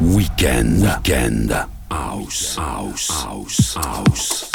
Weekend. Weekend. House. House. House. House.